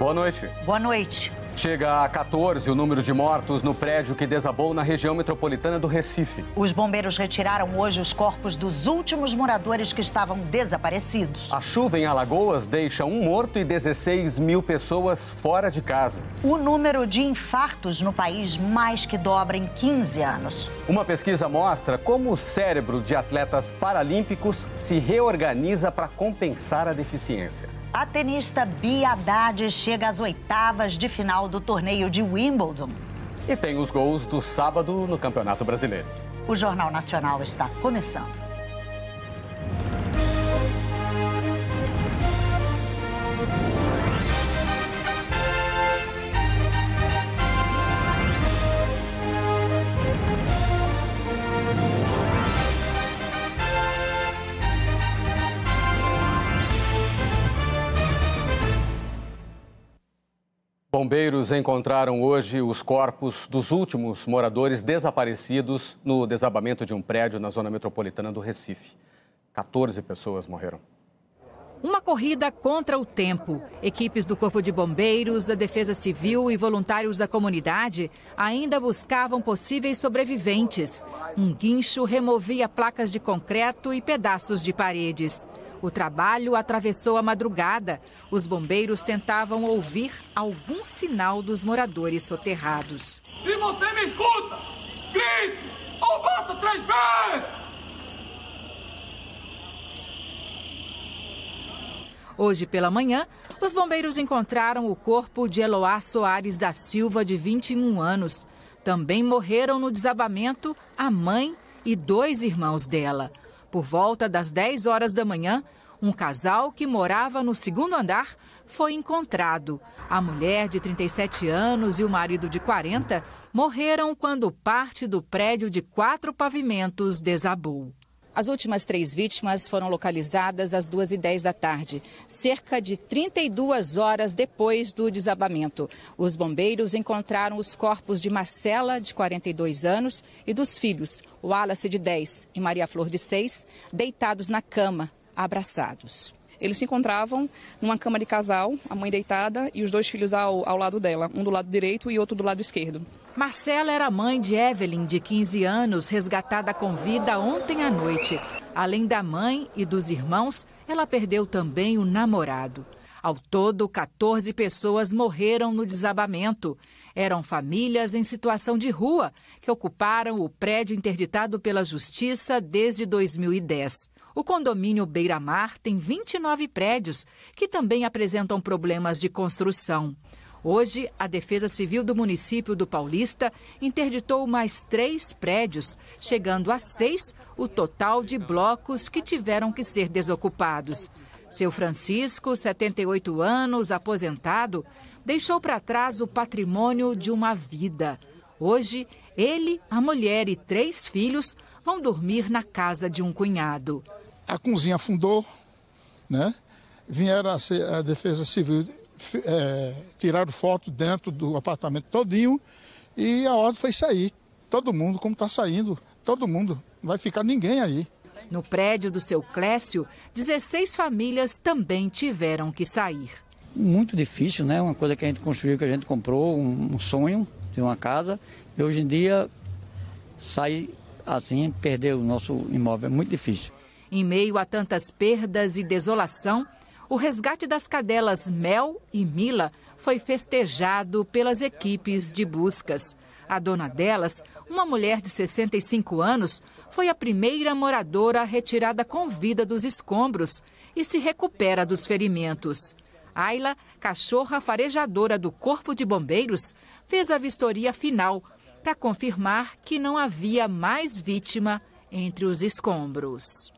Boa noite. Boa noite. Chega a 14 o número de mortos no prédio que desabou na região metropolitana do Recife. Os bombeiros retiraram hoje os corpos dos últimos moradores que estavam desaparecidos. A chuva em Alagoas deixa um morto e 16 mil pessoas fora de casa. O número de infartos no país mais que dobra em 15 anos. Uma pesquisa mostra como o cérebro de atletas paralímpicos se reorganiza para compensar a deficiência. A tenista Bia Haddad chega às oitavas de final do torneio de Wimbledon. E tem os gols do sábado no Campeonato Brasileiro. O Jornal Nacional está começando. Bombeiros encontraram hoje os corpos dos últimos moradores desaparecidos no desabamento de um prédio na zona metropolitana do Recife. 14 pessoas morreram. Uma corrida contra o tempo. Equipes do Corpo de Bombeiros, da Defesa Civil e voluntários da comunidade ainda buscavam possíveis sobreviventes. Um guincho removia placas de concreto e pedaços de paredes. O trabalho atravessou a madrugada. Os bombeiros tentavam ouvir algum sinal dos moradores soterrados. Se você me escuta, grite ou bata três vezes! Hoje pela manhã, os bombeiros encontraram o corpo de Eloá Soares da Silva, de 21 anos. Também morreram no desabamento a mãe e dois irmãos dela. Por volta das 10 horas da manhã, um casal que morava no segundo andar foi encontrado. A mulher de 37 anos e o marido de 40 morreram quando parte do prédio de quatro pavimentos desabou. As últimas três vítimas foram localizadas às 2h10 da tarde, cerca de 32 horas depois do desabamento. Os bombeiros encontraram os corpos de Marcela, de 42 anos, e dos filhos, Wallace, de 10, e Maria Flor, de 6, deitados na cama, abraçados. Eles se encontravam numa cama de casal, a mãe deitada e os dois filhos ao, ao lado dela, um do lado direito e outro do lado esquerdo. Marcela era mãe de Evelyn, de 15 anos, resgatada com vida ontem à noite. Além da mãe e dos irmãos, ela perdeu também o namorado. Ao todo, 14 pessoas morreram no desabamento. Eram famílias em situação de rua que ocuparam o prédio interditado pela Justiça desde 2010. O condomínio Beira Mar tem 29 prédios que também apresentam problemas de construção. Hoje, a Defesa Civil do município do Paulista interditou mais três prédios, chegando a seis o total de blocos que tiveram que ser desocupados. Seu Francisco, 78 anos, aposentado, deixou para trás o patrimônio de uma vida. Hoje, ele, a mulher e três filhos vão dormir na casa de um cunhado. A cozinha afundou, né? Vieram a, a Defesa Civil, é, tiraram foto dentro do apartamento todinho e a ordem foi sair. Todo mundo, como está saindo, todo mundo. Não vai ficar ninguém aí. No prédio do seu Clécio, 16 famílias também tiveram que sair. Muito difícil, né? Uma coisa que a gente construiu, que a gente comprou, um sonho de uma casa. E hoje em dia, sair assim, perder o nosso imóvel é muito difícil. Em meio a tantas perdas e desolação, o resgate das cadelas Mel e Mila foi festejado pelas equipes de buscas. A dona delas, uma mulher de 65 anos, foi a primeira moradora retirada com vida dos escombros e se recupera dos ferimentos. Ayla, cachorra farejadora do Corpo de Bombeiros, fez a vistoria final para confirmar que não havia mais vítima entre os escombros.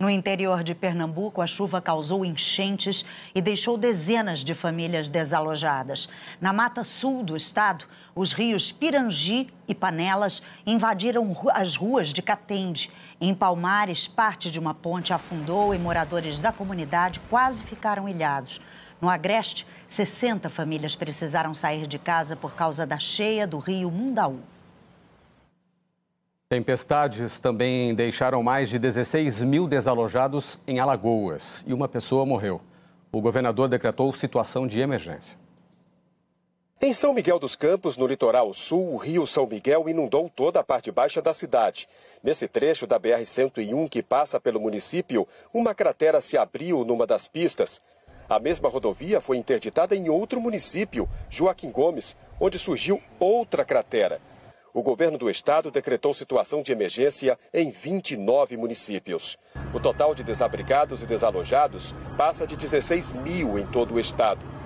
No interior de Pernambuco, a chuva causou enchentes e deixou dezenas de famílias desalojadas. Na mata sul do estado, os rios Pirangi e Panelas invadiram as ruas de Catende. Em Palmares, parte de uma ponte afundou e moradores da comunidade quase ficaram ilhados. No Agreste, 60 famílias precisaram sair de casa por causa da cheia do rio Mundaú. Tempestades também deixaram mais de 16 mil desalojados em Alagoas e uma pessoa morreu. o governador decretou situação de emergência. Em São Miguel dos Campos, no litoral sul, o rio São Miguel inundou toda a parte baixa da cidade. Nesse trecho da BR-101 que passa pelo município, uma cratera se abriu numa das pistas. A mesma rodovia foi interditada em outro município, Joaquim Gomes, onde surgiu outra cratera. O governo do estado decretou situação de emergência em 29 municípios. O total de desabrigados e desalojados passa de 16 mil em todo o estado.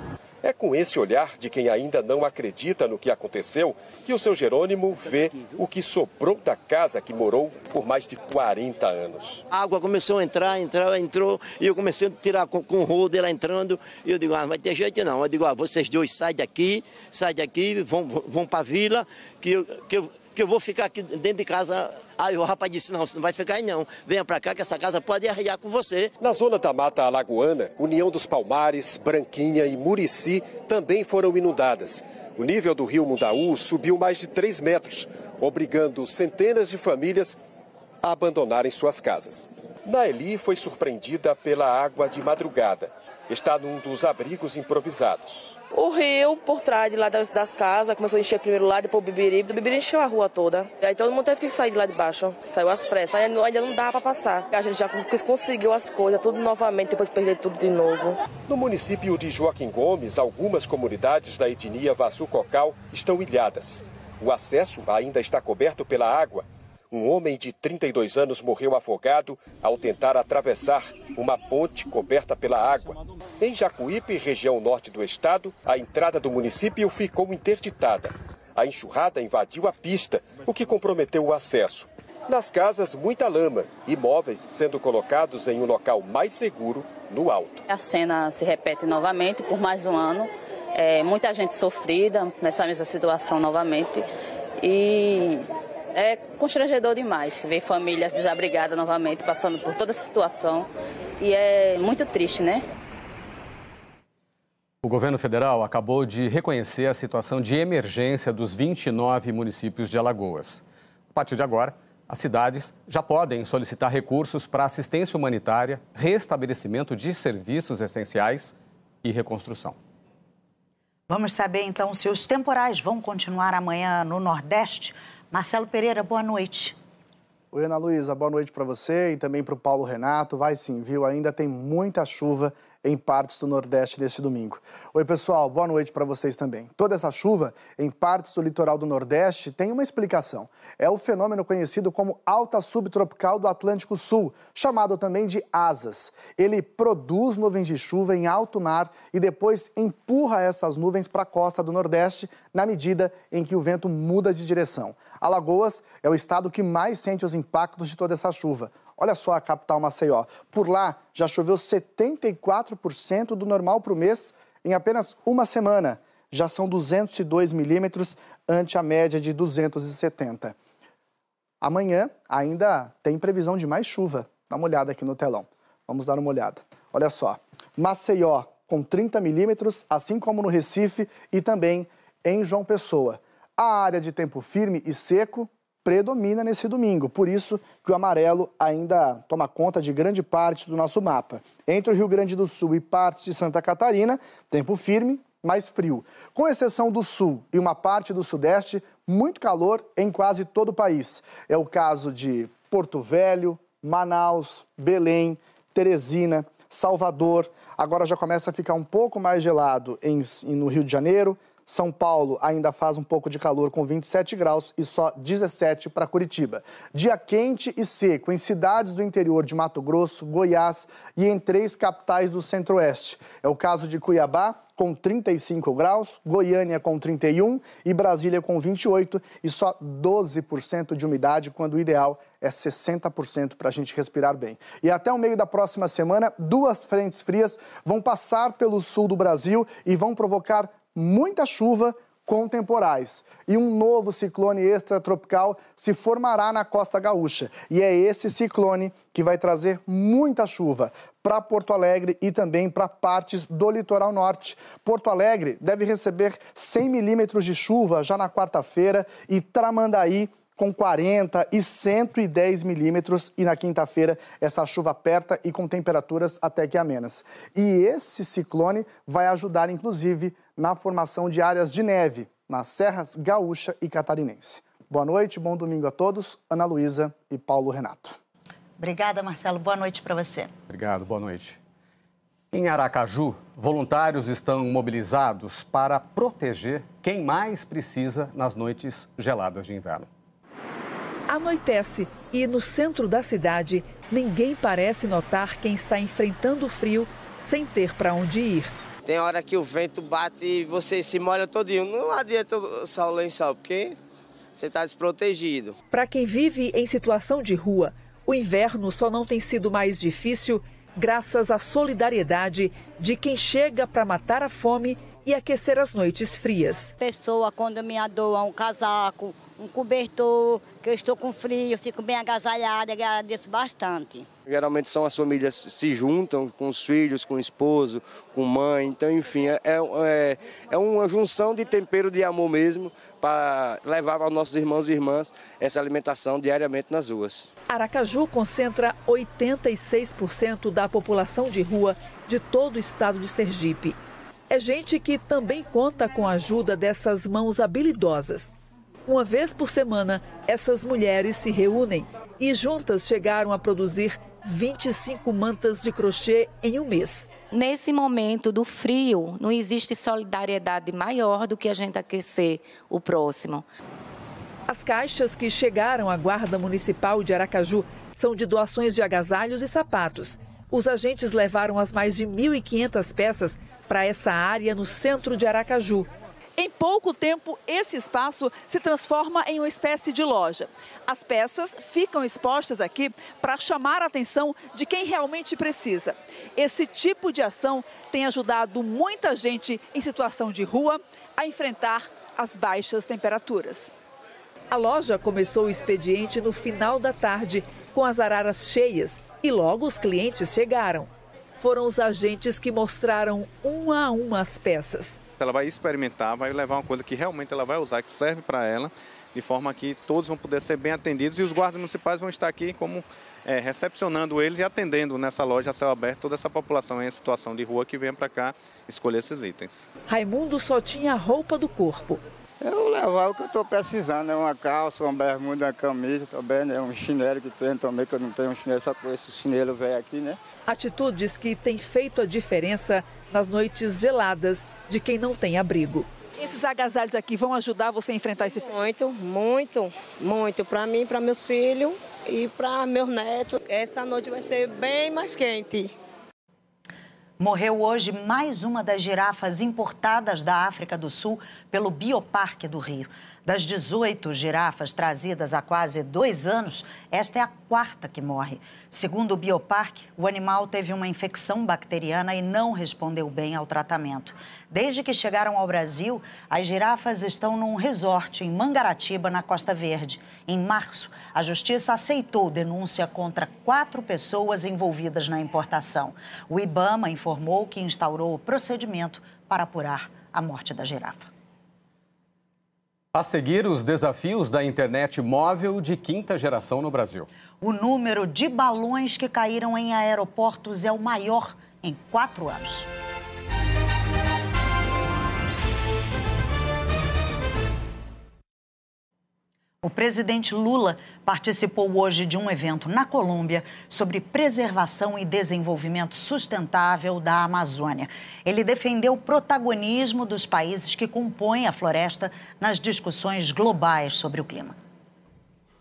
É com esse olhar de quem ainda não acredita no que aconteceu que o seu Jerônimo vê o que sobrou da casa que morou por mais de 40 anos. A água começou a entrar, entrar, entrou, e eu comecei a tirar com, com o rodo ela entrando, e eu digo, ah, não vai ter jeito não. Eu digo, ah, vocês dois saem daqui, saem daqui, vão, vão para a vila, que eu, que eu que eu vou ficar aqui dentro de casa. Aí o rapaz disse, não, você não vai ficar aí não. Venha para cá que essa casa pode arrear com você. Na zona da Mata Alagoana, União dos Palmares, Branquinha e Murici também foram inundadas. O nível do rio Mundaú subiu mais de 3 metros, obrigando centenas de famílias a abandonarem suas casas. Naeli foi surpreendida pela água de madrugada. Está num dos abrigos improvisados. O rio, por trás de lá das casas, começou a encher primeiro lá, depois o Bibiribe. O Bibiribe encheu a rua toda. Aí todo mundo teve que sair de lá de baixo. Saiu às pressas. Aí ainda não dava para passar. A gente já conseguiu as coisas, tudo novamente, depois perder tudo de novo. No município de Joaquim Gomes, algumas comunidades da etnia Vassu Cocal estão ilhadas. O acesso ainda está coberto pela água um homem de 32 anos morreu afogado ao tentar atravessar uma ponte coberta pela água. Em Jacuípe, região norte do estado, a entrada do município ficou interditada. A enxurrada invadiu a pista, o que comprometeu o acesso. Nas casas, muita lama e móveis sendo colocados em um local mais seguro, no alto. A cena se repete novamente por mais um ano. É, muita gente sofrida nessa mesma situação novamente. E é constrangedor demais ver famílias desabrigadas novamente, passando por toda essa situação. E é muito triste, né? O governo federal acabou de reconhecer a situação de emergência dos 29 municípios de Alagoas. A partir de agora, as cidades já podem solicitar recursos para assistência humanitária, restabelecimento de serviços essenciais e reconstrução. Vamos saber então se os temporais vão continuar amanhã no Nordeste. Marcelo Pereira, boa noite. Oi, Ana Luísa, boa noite para você e também para o Paulo Renato. Vai sim, viu? Ainda tem muita chuva em partes do Nordeste neste domingo. Oi, pessoal, boa noite para vocês também. Toda essa chuva em partes do litoral do Nordeste tem uma explicação. É o fenômeno conhecido como alta subtropical do Atlântico Sul, chamado também de asas. Ele produz nuvens de chuva em alto mar e depois empurra essas nuvens para a costa do Nordeste na medida em que o vento muda de direção. Alagoas é o estado que mais sente os impactos de toda essa chuva. Olha só a capital Maceió. Por lá já choveu 74% do normal para o mês em apenas uma semana. Já são 202 milímetros ante a média de 270. Amanhã ainda tem previsão de mais chuva. Dá uma olhada aqui no telão. Vamos dar uma olhada. Olha só. Maceió com 30 milímetros, assim como no Recife e também em João Pessoa. A área de tempo firme e seco predomina nesse domingo. Por isso que o amarelo ainda toma conta de grande parte do nosso mapa. Entre o Rio Grande do Sul e partes de Santa Catarina, tempo firme, mais frio. Com exceção do sul e uma parte do sudeste, muito calor em quase todo o país. É o caso de Porto Velho, Manaus, Belém, Teresina, Salvador. Agora já começa a ficar um pouco mais gelado em, no Rio de Janeiro, são Paulo ainda faz um pouco de calor com 27 graus e só 17 para Curitiba. Dia quente e seco em cidades do interior de Mato Grosso, Goiás e em três capitais do centro-oeste. É o caso de Cuiabá, com 35 graus, Goiânia com 31 e Brasília com 28 e só 12% de umidade, quando o ideal é 60% para a gente respirar bem. E até o meio da próxima semana, duas frentes frias vão passar pelo sul do Brasil e vão provocar muita chuva com temporais. E um novo ciclone extratropical se formará na costa gaúcha. E é esse ciclone que vai trazer muita chuva para Porto Alegre e também para partes do litoral norte. Porto Alegre deve receber 100 milímetros de chuva já na quarta-feira e Tramandaí com 40 e 110 milímetros e na quinta-feira essa chuva aperta e com temperaturas até que amenas. E esse ciclone vai ajudar inclusive na formação de áreas de neve nas serras gaúcha e catarinense. Boa noite, bom domingo a todos. Ana Luísa e Paulo Renato. Obrigada, Marcelo. Boa noite para você. Obrigado, boa noite. Em Aracaju, voluntários estão mobilizados para proteger quem mais precisa nas noites geladas de inverno. Anoitece e no centro da cidade, ninguém parece notar quem está enfrentando o frio sem ter para onde ir. Tem hora que o vento bate e você se molha todinho. Não adianta o lençol, porque você está desprotegido. Para quem vive em situação de rua, o inverno só não tem sido mais difícil graças à solidariedade de quem chega para matar a fome e aquecer as noites frias. Pessoa, quando me doa um casaco, um cobertor, que eu estou com frio, fico bem agasalhada, agradeço bastante. Geralmente são as famílias se juntam com os filhos, com o esposo, com mãe, então enfim, é, é, é uma junção de tempero de amor mesmo para levar aos nossos irmãos e irmãs essa alimentação diariamente nas ruas. Aracaju concentra 86% da população de rua de todo o estado de Sergipe. É gente que também conta com a ajuda dessas mãos habilidosas. Uma vez por semana, essas mulheres se reúnem e juntas chegaram a produzir 25 mantas de crochê em um mês. Nesse momento do frio, não existe solidariedade maior do que a gente aquecer o próximo. As caixas que chegaram à Guarda Municipal de Aracaju são de doações de agasalhos e sapatos. Os agentes levaram as mais de 1.500 peças para essa área no centro de Aracaju. Em pouco tempo, esse espaço se transforma em uma espécie de loja. As peças ficam expostas aqui para chamar a atenção de quem realmente precisa. Esse tipo de ação tem ajudado muita gente em situação de rua a enfrentar as baixas temperaturas. A loja começou o expediente no final da tarde, com as araras cheias, e logo os clientes chegaram. Foram os agentes que mostraram uma a uma as peças. Ela vai experimentar, vai levar uma coisa que realmente ela vai usar, que serve para ela, de forma que todos vão poder ser bem atendidos e os guardas municipais vão estar aqui como é, recepcionando eles e atendendo nessa loja a céu aberto toda essa população em situação de rua que venha para cá escolher esses itens. Raimundo só tinha a roupa do corpo. Eu levar o que eu estou precisando, é uma calça, uma bermuda, uma camisa também, né? um chinelo que tem também, que eu não tenho um chinelo, só com esse chinelo velho aqui, né? Atitudes que têm feito a diferença nas noites geladas de quem não tem abrigo. Esses agasalhos aqui vão ajudar você a enfrentar esse frio? Muito, muito, muito. Para mim, para meus filhos e para meus netos. Essa noite vai ser bem mais quente. Morreu hoje mais uma das girafas importadas da África do Sul pelo Bioparque do Rio. Das 18 girafas trazidas há quase dois anos, esta é a quarta que morre. Segundo o Bioparque, o animal teve uma infecção bacteriana e não respondeu bem ao tratamento. Desde que chegaram ao Brasil, as girafas estão num resort em Mangaratiba, na Costa Verde. Em março, a justiça aceitou denúncia contra quatro pessoas envolvidas na importação. O Ibama informou que instaurou o procedimento para apurar a morte da girafa. A seguir, os desafios da internet móvel de quinta geração no Brasil. O número de balões que caíram em aeroportos é o maior em quatro anos. O presidente Lula participou hoje de um evento na Colômbia sobre preservação e desenvolvimento sustentável da Amazônia. Ele defendeu o protagonismo dos países que compõem a floresta nas discussões globais sobre o clima.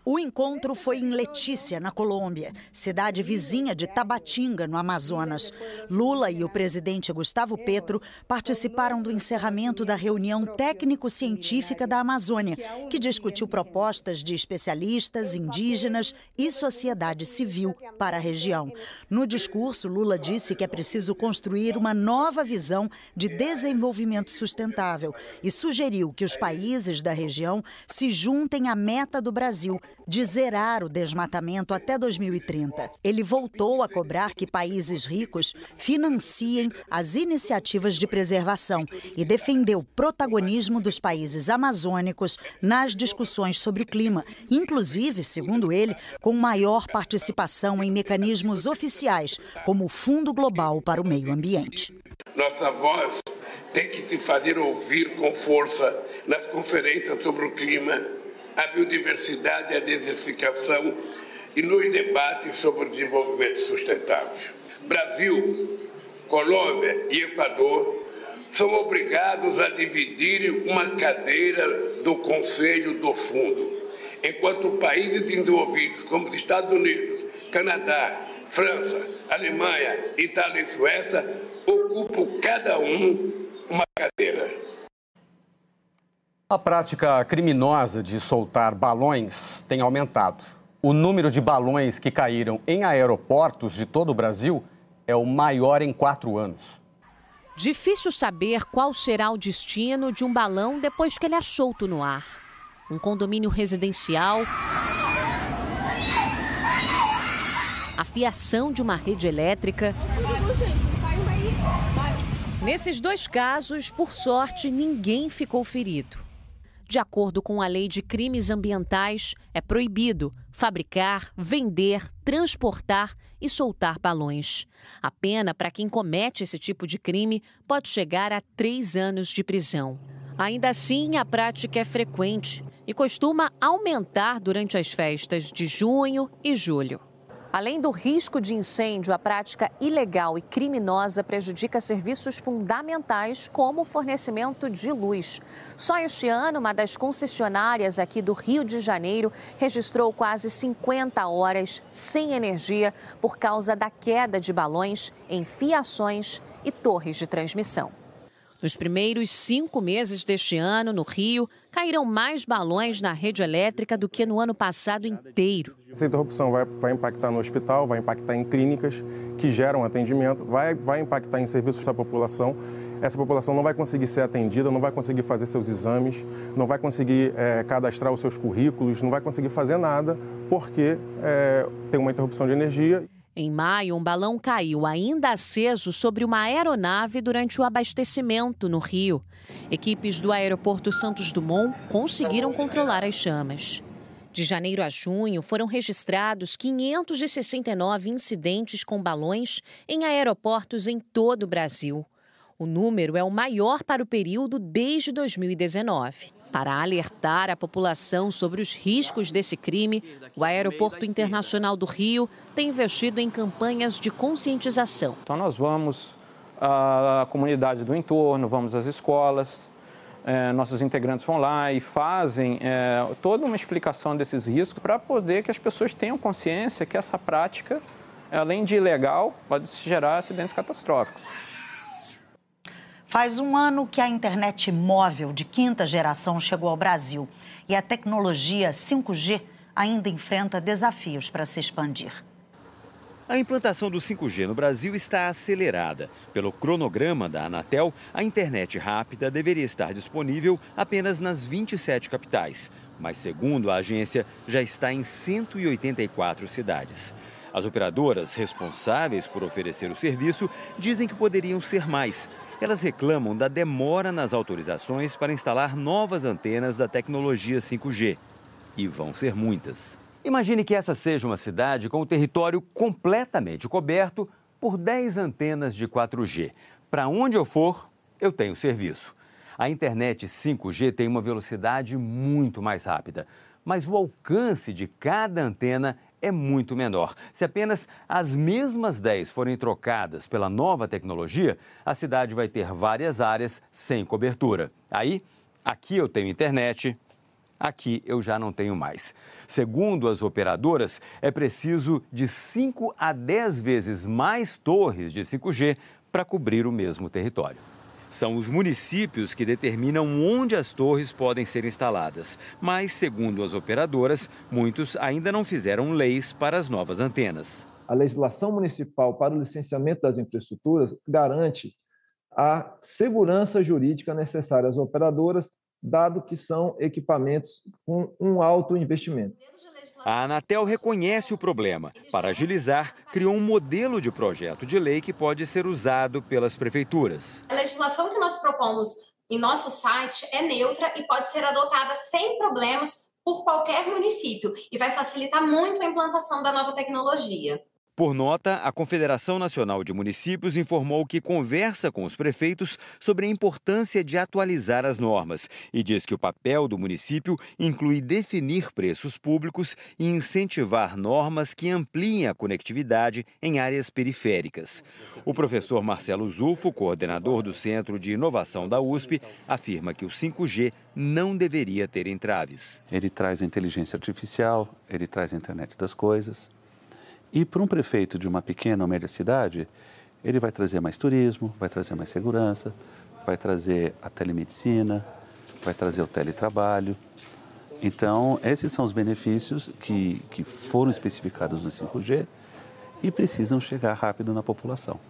O encontro foi em Letícia, na Colômbia, cidade vizinha de Tabatinga, no Amazonas. Lula e o presidente Gustavo Petro participaram do encerramento da reunião técnico-científica da Amazônia, que discutiu propostas de especialistas, indígenas e sociedade civil para a região. No discurso, Lula disse que é preciso construir uma nova visão de desenvolvimento sustentável e sugeriu que os países da região se juntem à meta do Brasil de zerar o desmatamento até 2030. Ele voltou a cobrar que países ricos financiem as iniciativas de preservação e defendeu o protagonismo dos países amazônicos nas discussões sobre o clima, inclusive, segundo ele, com maior participação em mecanismos oficiais, como o Fundo Global para o Meio Ambiente. Nossa voz tem que se fazer ouvir com força nas conferências sobre o clima, a biodiversidade e a desertificação e nos debates sobre o desenvolvimento sustentável. Brasil, Colômbia e Equador são obrigados a dividir uma cadeira do Conselho do Fundo, enquanto países desenvolvidos como os Estados Unidos, Canadá, França, Alemanha, Itália e Suécia ocupam cada um uma cadeira. A prática criminosa de soltar balões tem aumentado. O número de balões que caíram em aeroportos de todo o Brasil é o maior em quatro anos. Difícil saber qual será o destino de um balão depois que ele é solto no ar. Um condomínio residencial. A fiação de uma rede elétrica. Nesses dois casos, por sorte, ninguém ficou ferido. De acordo com a lei de crimes ambientais, é proibido fabricar, vender, transportar e soltar balões. A pena para quem comete esse tipo de crime pode chegar a três anos de prisão. Ainda assim, a prática é frequente e costuma aumentar durante as festas de junho e julho. Além do risco de incêndio, a prática ilegal e criminosa prejudica serviços fundamentais como o fornecimento de luz. Só este ano, uma das concessionárias aqui do Rio de Janeiro registrou quase 50 horas sem energia por causa da queda de balões em fiações e torres de transmissão. Nos primeiros cinco meses deste ano, no Rio, caíram mais balões na rede elétrica do que no ano passado inteiro. Essa interrupção vai, vai impactar no hospital, vai impactar em clínicas que geram atendimento, vai, vai impactar em serviços da população. Essa população não vai conseguir ser atendida, não vai conseguir fazer seus exames, não vai conseguir é, cadastrar os seus currículos, não vai conseguir fazer nada porque é, tem uma interrupção de energia. Em maio, um balão caiu ainda aceso sobre uma aeronave durante o abastecimento no Rio. Equipes do aeroporto Santos Dumont conseguiram controlar as chamas. De janeiro a junho, foram registrados 569 incidentes com balões em aeroportos em todo o Brasil. O número é o maior para o período desde 2019. Para alertar a população sobre os riscos desse crime, o Aeroporto Internacional do Rio tem investido em campanhas de conscientização. Então, nós vamos à comunidade do entorno, vamos às escolas, é, nossos integrantes vão lá e fazem é, toda uma explicação desses riscos para poder que as pessoas tenham consciência que essa prática, além de ilegal, pode gerar acidentes catastróficos. Faz um ano que a internet móvel de quinta geração chegou ao Brasil e a tecnologia 5G ainda enfrenta desafios para se expandir. A implantação do 5G no Brasil está acelerada. Pelo cronograma da Anatel, a internet rápida deveria estar disponível apenas nas 27 capitais, mas, segundo a agência, já está em 184 cidades. As operadoras responsáveis por oferecer o serviço dizem que poderiam ser mais, elas reclamam da demora nas autorizações para instalar novas antenas da tecnologia 5G. E vão ser muitas. Imagine que essa seja uma cidade com o território completamente coberto por 10 antenas de 4G. Para onde eu for, eu tenho serviço. A internet 5G tem uma velocidade muito mais rápida, mas o alcance de cada antena é muito menor. Se apenas as mesmas 10 forem trocadas pela nova tecnologia, a cidade vai ter várias áreas sem cobertura. Aí, aqui eu tenho internet, aqui eu já não tenho mais. Segundo as operadoras, é preciso de 5 a 10 vezes mais torres de 5G para cobrir o mesmo território. São os municípios que determinam onde as torres podem ser instaladas, mas, segundo as operadoras, muitos ainda não fizeram leis para as novas antenas. A legislação municipal para o licenciamento das infraestruturas garante a segurança jurídica necessária às operadoras dado que são equipamentos com um alto investimento. A Anatel reconhece o problema. Para agilizar, criou um modelo de projeto de lei que pode ser usado pelas prefeituras. A legislação que nós propomos em nosso site é neutra e pode ser adotada sem problemas por qualquer município e vai facilitar muito a implantação da nova tecnologia. Por nota, a Confederação Nacional de Municípios informou que conversa com os prefeitos sobre a importância de atualizar as normas e diz que o papel do município inclui definir preços públicos e incentivar normas que ampliem a conectividade em áreas periféricas. O professor Marcelo Zufo, coordenador do Centro de Inovação da USP, afirma que o 5G não deveria ter entraves. Ele traz inteligência artificial, ele traz internet das coisas e para um prefeito de uma pequena ou média cidade, ele vai trazer mais turismo, vai trazer mais segurança, vai trazer a telemedicina, vai trazer o teletrabalho. Então, esses são os benefícios que, que foram especificados no 5G e precisam chegar rápido na população.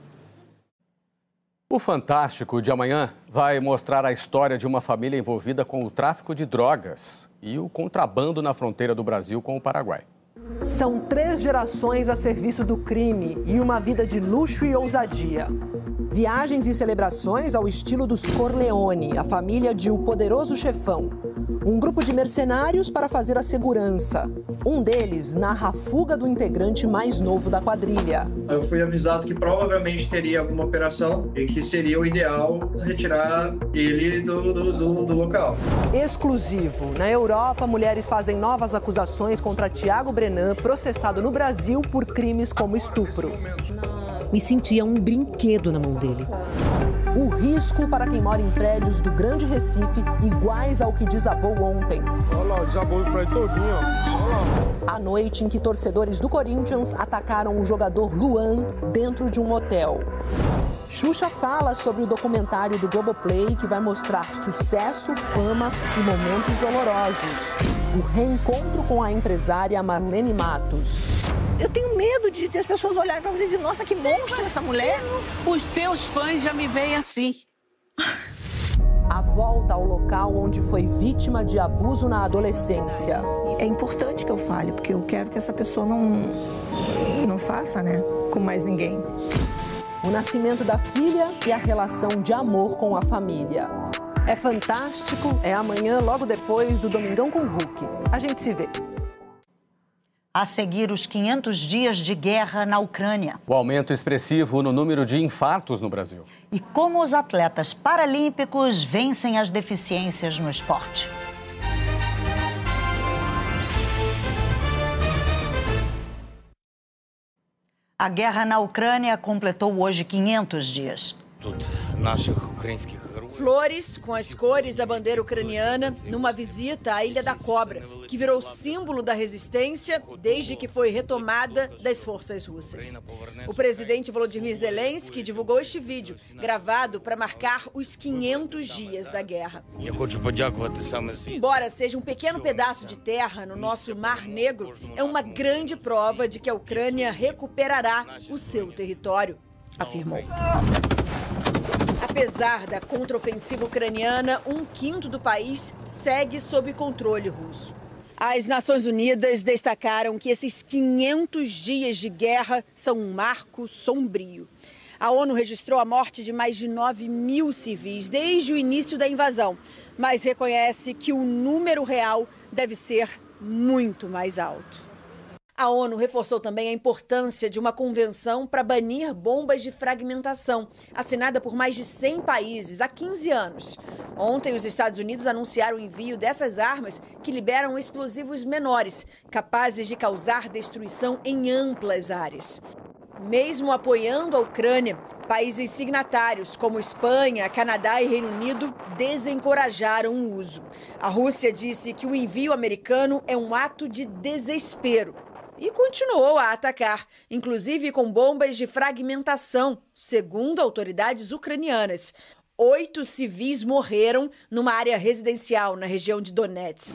O Fantástico de amanhã vai mostrar a história de uma família envolvida com o tráfico de drogas e o contrabando na fronteira do Brasil com o Paraguai. São três gerações a serviço do crime e uma vida de luxo e ousadia. Viagens e celebrações ao estilo dos Corleone, a família de O Poderoso Chefão. Um grupo de mercenários para fazer a segurança. Um deles narra a fuga do integrante mais novo da quadrilha. Eu fui avisado que provavelmente teria alguma operação e que seria o ideal retirar ele do, do, do, do local. Exclusivo. Na Europa, mulheres fazem novas acusações contra Tiago Brenan, processado no Brasil por crimes como estupro. Me sentia um brinquedo na mão dele. O risco para quem mora em prédios do Grande Recife iguais ao que desabou ontem. Olha lá, desabou o prédio todinho, ó. A noite em que torcedores do Corinthians atacaram o jogador Luan dentro de um hotel. Xuxa fala sobre o documentário do Globoplay que vai mostrar sucesso, fama e momentos dolorosos. O reencontro com a empresária Marlene Matos. Eu tenho medo de, de as pessoas olharem para você e dizer, nossa, que monstro essa mulher. Os teus fãs já me veem assim. A volta ao local onde foi vítima de abuso na adolescência. É importante que eu fale, porque eu quero que essa pessoa não, não faça, né, com mais ninguém. O nascimento da filha e a relação de amor com a família. É fantástico, é amanhã, logo depois do Domingão com o Hulk. A gente se vê. A seguir, os 500 dias de guerra na Ucrânia. O aumento expressivo no número de infartos no Brasil. E como os atletas paralímpicos vencem as deficiências no esporte. A guerra na Ucrânia completou hoje 500 dias. Flores com as cores da bandeira ucraniana numa visita à Ilha da Cobra, que virou símbolo da resistência desde que foi retomada das forças russas. O presidente Volodymyr Zelensky divulgou este vídeo, gravado para marcar os 500 dias da guerra. Embora seja um pequeno pedaço de terra no nosso Mar Negro, é uma grande prova de que a Ucrânia recuperará o seu território, afirmou. Apesar da contraofensiva ucraniana, um quinto do país segue sob controle russo. As Nações Unidas destacaram que esses 500 dias de guerra são um marco sombrio. A ONU registrou a morte de mais de 9 mil civis desde o início da invasão, mas reconhece que o número real deve ser muito mais alto. A ONU reforçou também a importância de uma convenção para banir bombas de fragmentação, assinada por mais de 100 países há 15 anos. Ontem, os Estados Unidos anunciaram o envio dessas armas que liberam explosivos menores, capazes de causar destruição em amplas áreas. Mesmo apoiando a Ucrânia, países signatários como Espanha, Canadá e Reino Unido desencorajaram o uso. A Rússia disse que o envio americano é um ato de desespero e continuou a atacar, inclusive com bombas de fragmentação, segundo autoridades ucranianas. Oito civis morreram numa área residencial na região de Donetsk.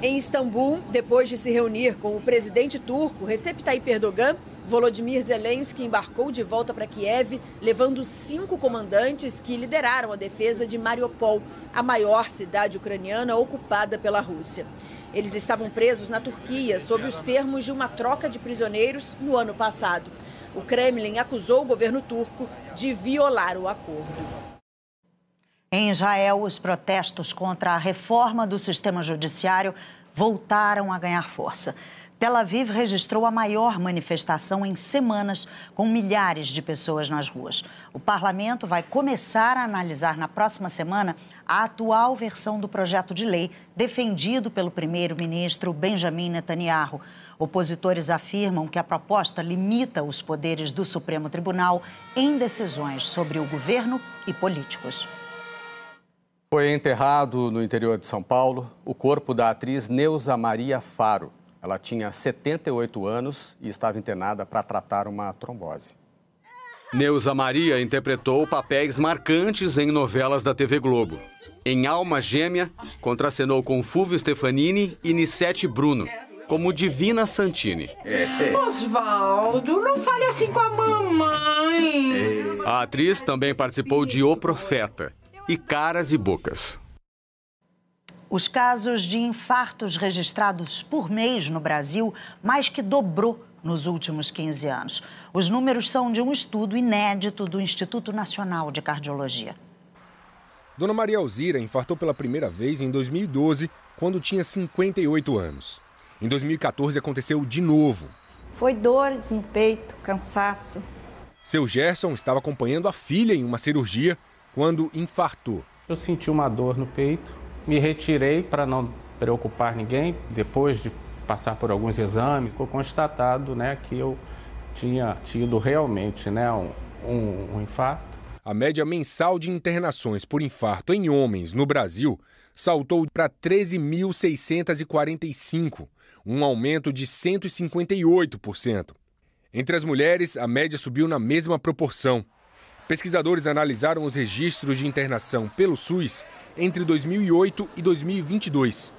Em Istambul, depois de se reunir com o presidente turco Recep Tayyip Erdogan, Volodymyr Zelensky embarcou de volta para Kiev, levando cinco comandantes que lideraram a defesa de Mariupol, a maior cidade ucraniana ocupada pela Rússia. Eles estavam presos na Turquia sob os termos de uma troca de prisioneiros no ano passado. O Kremlin acusou o governo turco de violar o acordo. Em Israel, os protestos contra a reforma do sistema judiciário voltaram a ganhar força. Tel Aviv registrou a maior manifestação em semanas, com milhares de pessoas nas ruas. O parlamento vai começar a analisar na próxima semana a atual versão do projeto de lei defendido pelo primeiro-ministro Benjamin Netanyahu. Opositores afirmam que a proposta limita os poderes do Supremo Tribunal em decisões sobre o governo e políticos. Foi enterrado no interior de São Paulo o corpo da atriz Neuza Maria Faro. Ela tinha 78 anos e estava internada para tratar uma trombose. Neuza Maria interpretou papéis marcantes em novelas da TV Globo. Em Alma Gêmea, contracenou com Fulvio Stefanini e Nissete Bruno, como Divina Santini. Osvaldo, não fale assim com a mamãe. A atriz também participou de O Profeta e Caras e Bocas. Os casos de infartos registrados por mês no Brasil mais que dobrou nos últimos 15 anos. Os números são de um estudo inédito do Instituto Nacional de Cardiologia. Dona Maria Alzira infartou pela primeira vez em 2012, quando tinha 58 anos. Em 2014 aconteceu de novo. Foi dores no peito, cansaço. Seu Gerson estava acompanhando a filha em uma cirurgia quando infartou. Eu senti uma dor no peito, me retirei para não preocupar ninguém. Depois de passar por alguns exames, ficou constatado né, que eu tinha tido realmente né, um, um, um infarto. A média mensal de internações por infarto em homens no Brasil saltou para 13.645, um aumento de 158%. Entre as mulheres, a média subiu na mesma proporção. Pesquisadores analisaram os registros de internação pelo SUS entre 2008 e 2022.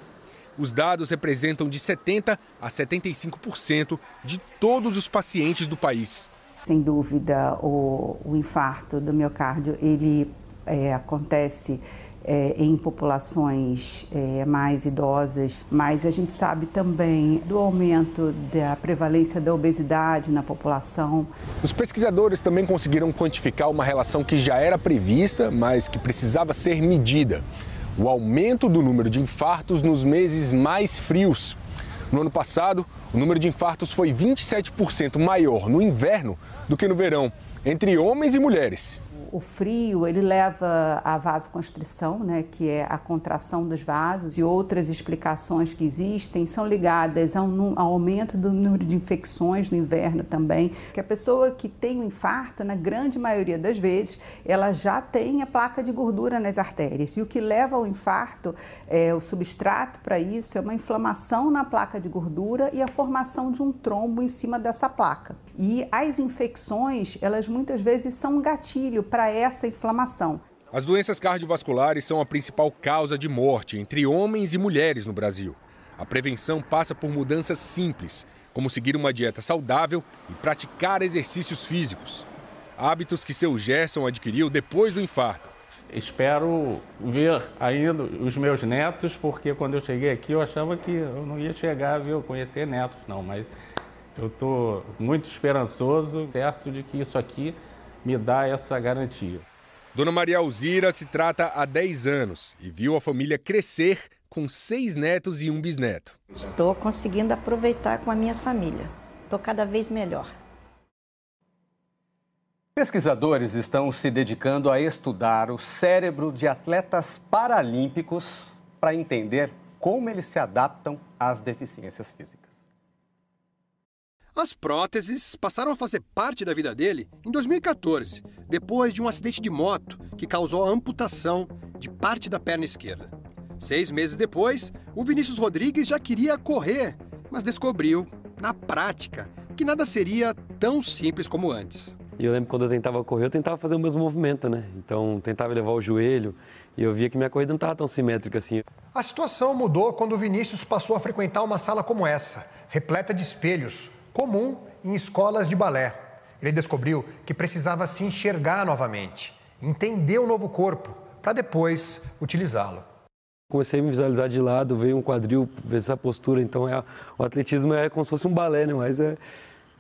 Os dados representam de 70% a 75% de todos os pacientes do país. Sem dúvida, o, o infarto do miocárdio ele é, acontece é, em populações é, mais idosas, mas a gente sabe também do aumento da prevalência da obesidade na população. Os pesquisadores também conseguiram quantificar uma relação que já era prevista, mas que precisava ser medida: o aumento do número de infartos nos meses mais frios. No ano passado, o número de infartos foi 27% maior no inverno do que no verão, entre homens e mulheres o frio ele leva à vasoconstrição, né, que é a contração dos vasos, e outras explicações que existem são ligadas ao, ao aumento do número de infecções no inverno também. Que a pessoa que tem um infarto, na grande maioria das vezes, ela já tem a placa de gordura nas artérias. E o que leva ao infarto, é, o substrato para isso é uma inflamação na placa de gordura e a formação de um trombo em cima dessa placa. E as infecções, elas muitas vezes são um gatilho para essa inflamação. As doenças cardiovasculares são a principal causa de morte entre homens e mulheres no Brasil. A prevenção passa por mudanças simples, como seguir uma dieta saudável e praticar exercícios físicos. Hábitos que seu Gerson adquiriu depois do infarto. Espero ver ainda os meus netos, porque quando eu cheguei aqui eu achava que eu não ia chegar a ver, conhecer netos, não, mas eu estou muito esperançoso, certo de que isso aqui me dá essa garantia. Dona Maria Alzira se trata há 10 anos e viu a família crescer com seis netos e um bisneto. Estou conseguindo aproveitar com a minha família. Estou cada vez melhor. Pesquisadores estão se dedicando a estudar o cérebro de atletas paralímpicos para entender como eles se adaptam às deficiências físicas. As próteses passaram a fazer parte da vida dele em 2014, depois de um acidente de moto que causou a amputação de parte da perna esquerda. Seis meses depois, o Vinícius Rodrigues já queria correr, mas descobriu, na prática, que nada seria tão simples como antes. E eu lembro quando eu tentava correr, eu tentava fazer o mesmo movimento, né? Então, tentava levar o joelho e eu via que minha corrida não estava tão simétrica assim. A situação mudou quando o Vinícius passou a frequentar uma sala como essa, repleta de espelhos, comum em escolas de balé. Ele descobriu que precisava se enxergar novamente, entender o novo corpo, para depois utilizá-lo. Comecei a me visualizar de lado, veio um quadril, ver essa postura. Então, é, o atletismo é como se fosse um balé, né? Mas é,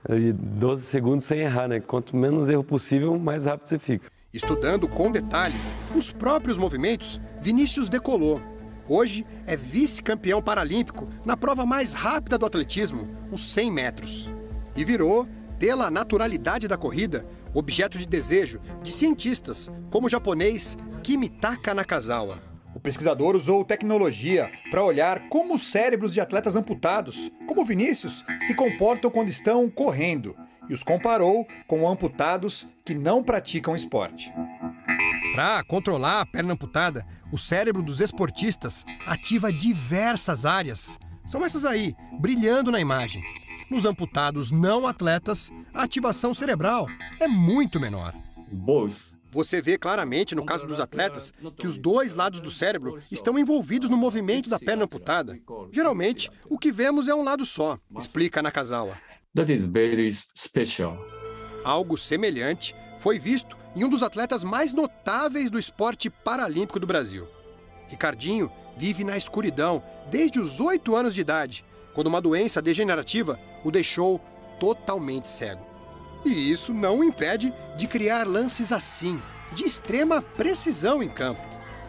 é 12 segundos sem errar, né? Quanto menos erro possível, mais rápido você fica. Estudando com detalhes os próprios movimentos, Vinícius decolou. Hoje é vice-campeão paralímpico na prova mais rápida do atletismo, os 100 metros. E virou, pela naturalidade da corrida, objeto de desejo de cientistas como o japonês Kimitaka Nakazawa. O pesquisador usou tecnologia para olhar como os cérebros de atletas amputados, como Vinícius, se comportam quando estão correndo e os comparou com amputados que não praticam esporte. Para controlar a perna amputada, o cérebro dos esportistas ativa diversas áreas. São essas aí, brilhando na imagem. Nos amputados não atletas, a ativação cerebral é muito menor. Both você vê claramente, no caso dos atletas, que os dois lados do cérebro estão envolvidos no movimento da perna amputada. Geralmente, o que vemos é um lado só, explica Nakazawa. That is very special. Algo semelhante foi visto em um dos atletas mais notáveis do esporte paralímpico do Brasil. Ricardinho vive na escuridão desde os oito anos de idade, quando uma doença degenerativa o deixou totalmente cego. E isso não o impede de criar lances assim, de extrema precisão em campo.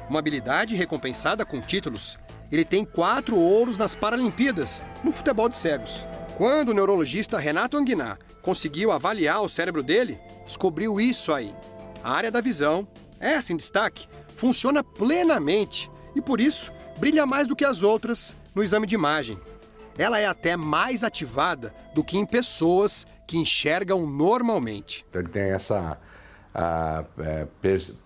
Uma habilidade recompensada com títulos. Ele tem quatro ouros nas Paralimpíadas, no futebol de cegos. Quando o neurologista Renato Anguiná conseguiu avaliar o cérebro dele, descobriu isso aí. A área da visão, essa em destaque, funciona plenamente e por isso brilha mais do que as outras no exame de imagem. Ela é até mais ativada do que em pessoas que enxergam normalmente. Ele tem essa a, é,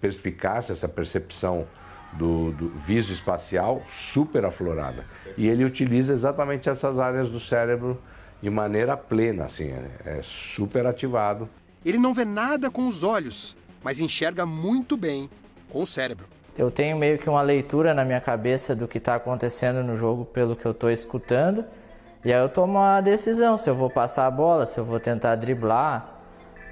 perspicácia, essa percepção do, do viso espacial super aflorada. E ele utiliza exatamente essas áreas do cérebro de maneira plena, assim, é, é super ativado. Ele não vê nada com os olhos, mas enxerga muito bem com o cérebro. Eu tenho meio que uma leitura na minha cabeça do que está acontecendo no jogo pelo que eu estou escutando e aí eu tomo a decisão se eu vou passar a bola, se eu vou tentar driblar,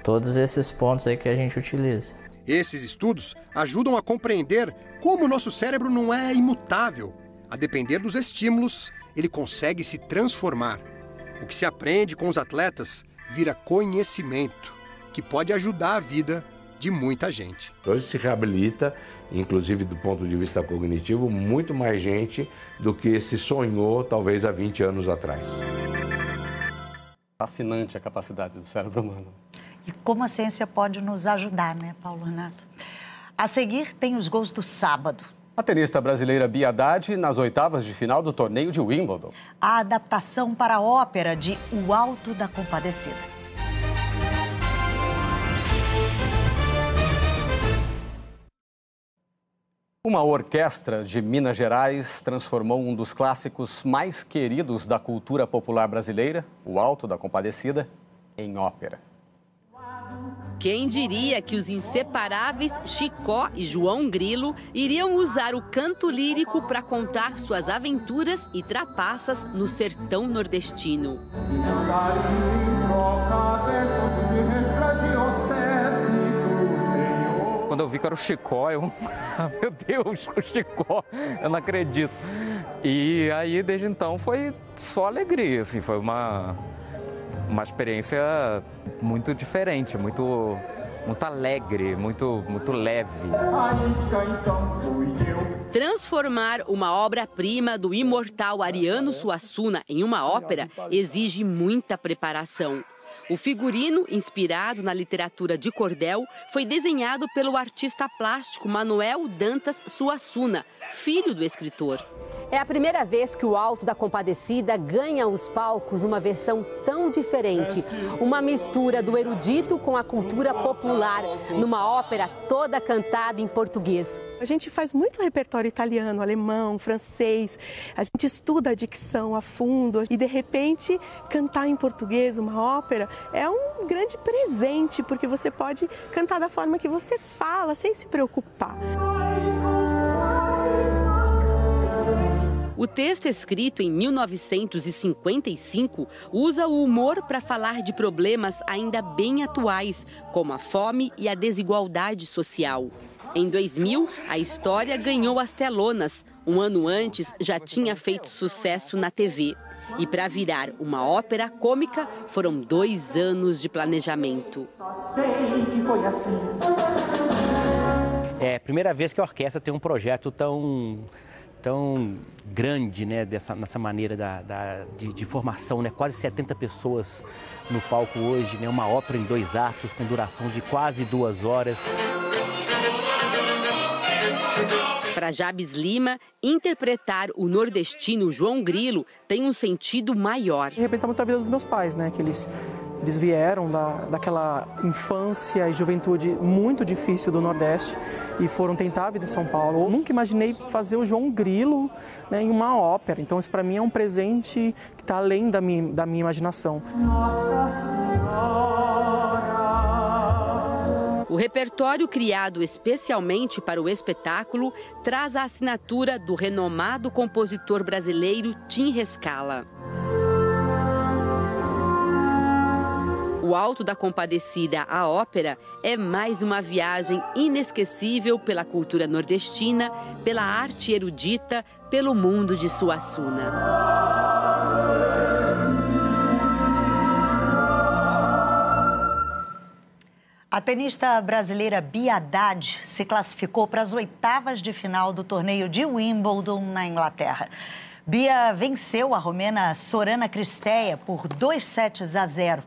todos esses pontos aí que a gente utiliza. Esses estudos ajudam a compreender como o nosso cérebro não é imutável. A depender dos estímulos, ele consegue se transformar. O que se aprende com os atletas vira conhecimento, que pode ajudar a vida de muita gente. Hoje se reabilita, inclusive do ponto de vista cognitivo, muito mais gente do que se sonhou talvez há 20 anos atrás. Fascinante a capacidade do cérebro humano. E como a ciência pode nos ajudar, né, Paulo Renato? A seguir tem os gols do sábado. A tenista brasileira Bia Haddad nas oitavas de final do torneio de Wimbledon. A adaptação para a ópera de O Alto da Compadecida. Uma orquestra de Minas Gerais transformou um dos clássicos mais queridos da cultura popular brasileira, O Alto da Compadecida, em ópera. Quem diria que os inseparáveis Chicó e João Grilo iriam usar o canto lírico para contar suas aventuras e trapaças no sertão nordestino? Quando eu vi que era o Chicó, eu, meu Deus, o Chicó, eu não acredito. E aí, desde então, foi só alegria, assim, foi uma, uma experiência muito diferente, muito, muito alegre, muito, muito leve. Transformar uma obra-prima do imortal Ariano Suassuna em uma ópera exige muita preparação. O figurino, inspirado na literatura de cordel, foi desenhado pelo artista plástico Manuel Dantas Suassuna, filho do escritor. É a primeira vez que o Alto da Compadecida ganha os palcos numa versão tão diferente. Uma mistura do erudito com a cultura popular, numa ópera toda cantada em português. A gente faz muito repertório italiano, alemão, francês. A gente estuda a dicção a fundo e de repente cantar em português uma ópera é um grande presente porque você pode cantar da forma que você fala, sem se preocupar. O texto, escrito em 1955, usa o humor para falar de problemas ainda bem atuais, como a fome e a desigualdade social. Em 2000, a história ganhou as telonas. Um ano antes, já tinha feito sucesso na TV. E para virar uma ópera cômica, foram dois anos de planejamento. Só sei que foi assim. É a primeira vez que a orquestra tem um projeto tão tão grande, né, dessa, nessa maneira da, da de, de, formação, né, quase 70 pessoas no palco hoje, né, uma ópera em dois atos com duração de quase duas horas. Para Jabes Lima, interpretar o nordestino João Grilo tem um sentido maior. Representa muito a vida dos meus pais, né, que eles eles vieram da, daquela infância e juventude muito difícil do Nordeste e foram tentar a vida em São Paulo. Eu nunca imaginei fazer o João Grilo né, em uma ópera. Então, isso para mim é um presente que está além da minha, da minha imaginação. Nossa Senhora. O repertório criado especialmente para o espetáculo traz a assinatura do renomado compositor brasileiro Tim Rescala. O Alto da Compadecida, a ópera, é mais uma viagem inesquecível pela cultura nordestina, pela arte erudita, pelo mundo de Suassuna. A tenista brasileira Bia Haddad se classificou para as oitavas de final do torneio de Wimbledon, na Inglaterra. Bia venceu a romena Sorana Cristeia por 2 sets a 0.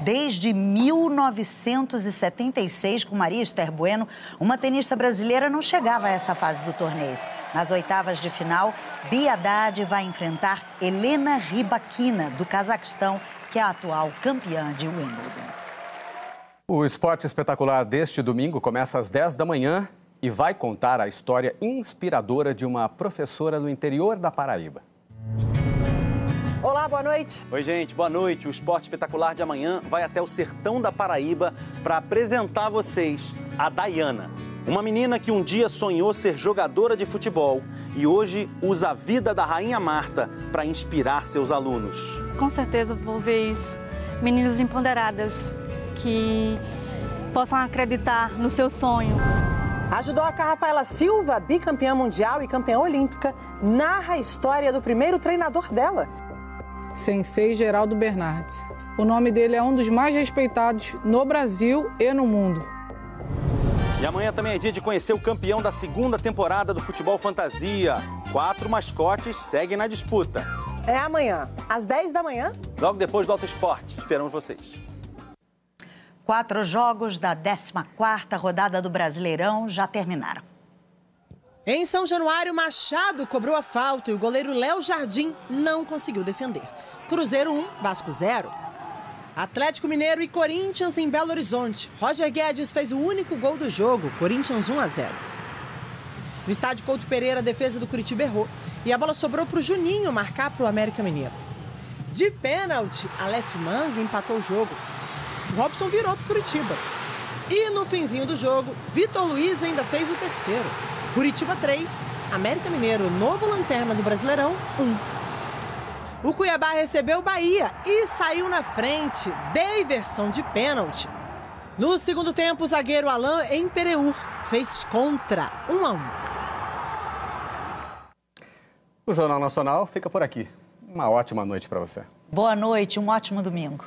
Desde 1976, com Maria Esther Bueno, uma tenista brasileira não chegava a essa fase do torneio. Nas oitavas de final, Bia Haddad vai enfrentar Helena Rybakina, do Cazaquistão, que é a atual campeã de Wimbledon. O esporte espetacular deste domingo começa às 10 da manhã e vai contar a história inspiradora de uma professora no interior da Paraíba. Olá, boa noite. Oi, gente, boa noite. O Esporte Espetacular de amanhã vai até o sertão da Paraíba para apresentar a vocês a Dayana. Uma menina que um dia sonhou ser jogadora de futebol e hoje usa a vida da Rainha Marta para inspirar seus alunos. Com certeza vou ver isso. Meninas empoderadas que possam acreditar no seu sonho. A judoca Rafaela Silva, bicampeã mundial e campeã olímpica, narra a história do primeiro treinador dela. Sensei Geraldo Bernardes. O nome dele é um dos mais respeitados no Brasil e no mundo. E amanhã também é dia de conhecer o campeão da segunda temporada do Futebol Fantasia. Quatro mascotes seguem na disputa. É amanhã, às 10 da manhã. Logo depois do Alto Esporte. Esperamos vocês. Quatro jogos da 14ª rodada do Brasileirão já terminaram. Em São Januário, Machado cobrou a falta e o goleiro Léo Jardim não conseguiu defender. Cruzeiro 1, Vasco 0. Atlético Mineiro e Corinthians em Belo Horizonte. Roger Guedes fez o único gol do jogo, Corinthians 1 a 0. No estádio Couto Pereira, a defesa do Curitiba errou e a bola sobrou para o Juninho marcar para o América Mineiro. De pênalti, Aleph Manga empatou o jogo. Robson virou para Curitiba. E no finzinho do jogo, Vitor Luiz ainda fez o terceiro. Curitiba 3, América Mineiro, novo lanterna do Brasileirão 1. O Cuiabá recebeu o Bahia e saiu na frente. Daverson de pênalti. No segundo tempo, o zagueiro Alain Empereur fez contra 1 a 1. O Jornal Nacional fica por aqui. Uma ótima noite para você. Boa noite, um ótimo domingo.